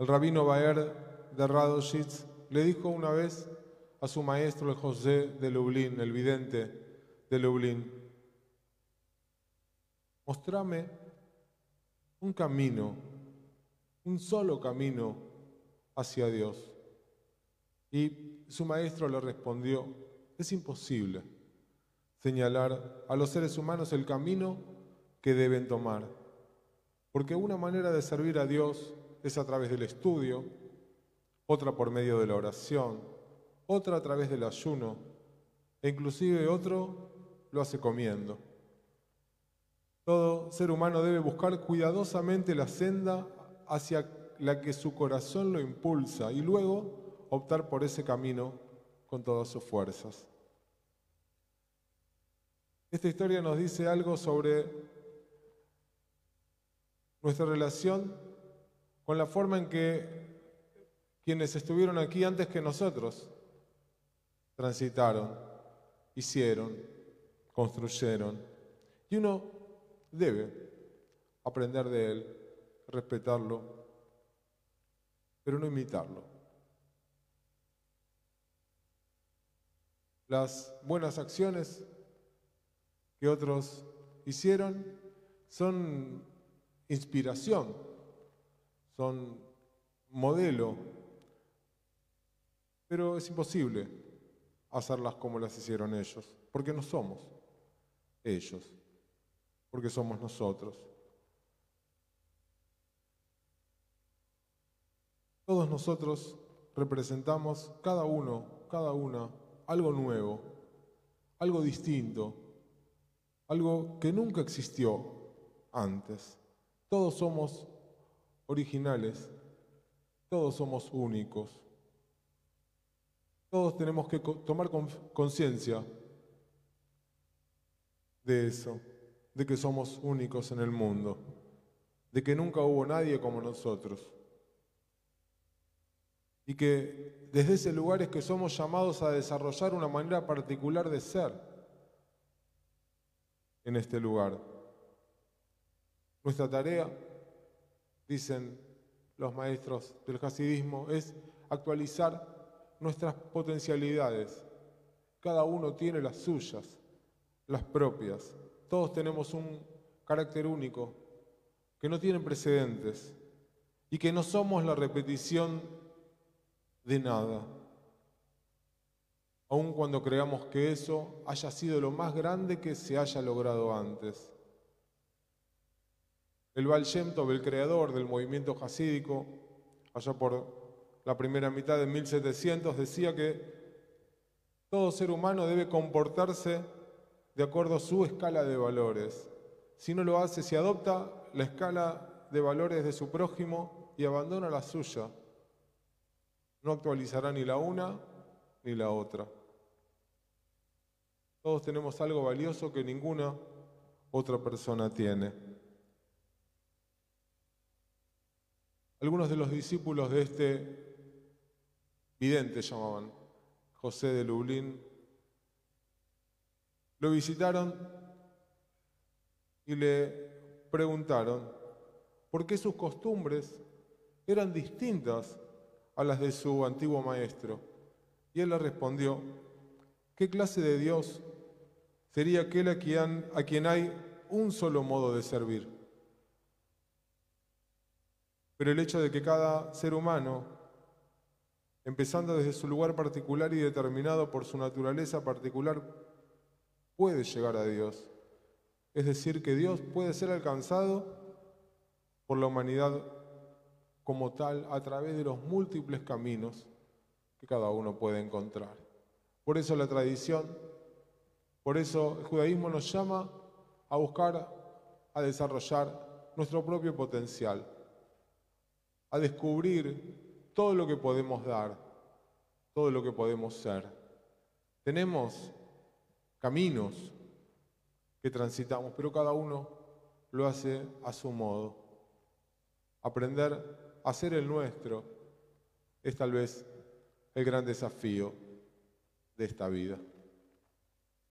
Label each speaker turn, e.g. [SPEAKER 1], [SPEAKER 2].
[SPEAKER 1] El rabino Baer de Radoshitz le dijo una vez a su maestro el José de Lublin, el vidente de Lublin, mostrame un camino, un solo camino hacia Dios. Y su maestro le respondió, es imposible señalar a los seres humanos el camino que deben tomar, porque una manera de servir a Dios es a través del estudio, otra por medio de la oración, otra a través del ayuno, e inclusive otro lo hace comiendo. Todo ser humano debe buscar cuidadosamente la senda hacia la que su corazón lo impulsa y luego optar por ese camino con todas sus fuerzas. Esta historia nos dice algo sobre nuestra relación con la forma en que quienes estuvieron aquí antes que nosotros transitaron, hicieron, construyeron. Y uno debe aprender de él, respetarlo, pero no imitarlo. Las buenas acciones que otros hicieron son inspiración, son modelo, pero es imposible hacerlas como las hicieron ellos, porque no somos ellos, porque somos nosotros. Todos nosotros representamos, cada uno, cada una, algo nuevo, algo distinto, algo que nunca existió antes. Todos somos originales, todos somos únicos. Todos tenemos que tomar conciencia de eso, de que somos únicos en el mundo, de que nunca hubo nadie como nosotros. Y que desde ese lugar es que somos llamados a desarrollar una manera particular de ser en este lugar. Nuestra tarea, dicen los maestros del hasidismo, es actualizar nuestras potencialidades. Cada uno tiene las suyas, las propias. Todos tenemos un carácter único que no tiene precedentes y que no somos la repetición de nada aun cuando creamos que eso haya sido lo más grande que se haya logrado antes. El Baal el creador del movimiento hasídico, allá por la primera mitad de 1700, decía que todo ser humano debe comportarse de acuerdo a su escala de valores. Si no lo hace, si adopta la escala de valores de su prójimo y abandona la suya, no actualizará ni la una ni la otra. Todos tenemos algo valioso que ninguna otra persona tiene. Algunos de los discípulos de este vidente llamaban José de Lublin, lo visitaron y le preguntaron por qué sus costumbres eran distintas a las de su antiguo maestro. Y él le respondió, ¿qué clase de Dios sería aquel a quien, a quien hay un solo modo de servir. Pero el hecho de que cada ser humano, empezando desde su lugar particular y determinado por su naturaleza particular, puede llegar a Dios. Es decir, que Dios puede ser alcanzado por la humanidad como tal a través de los múltiples caminos que cada uno puede encontrar. Por eso la tradición por eso el judaísmo nos llama a buscar, a desarrollar nuestro propio potencial, a descubrir todo lo que podemos dar, todo lo que podemos ser. Tenemos caminos que transitamos, pero cada uno lo hace a su modo. Aprender a ser el nuestro es tal vez el gran desafío de esta vida.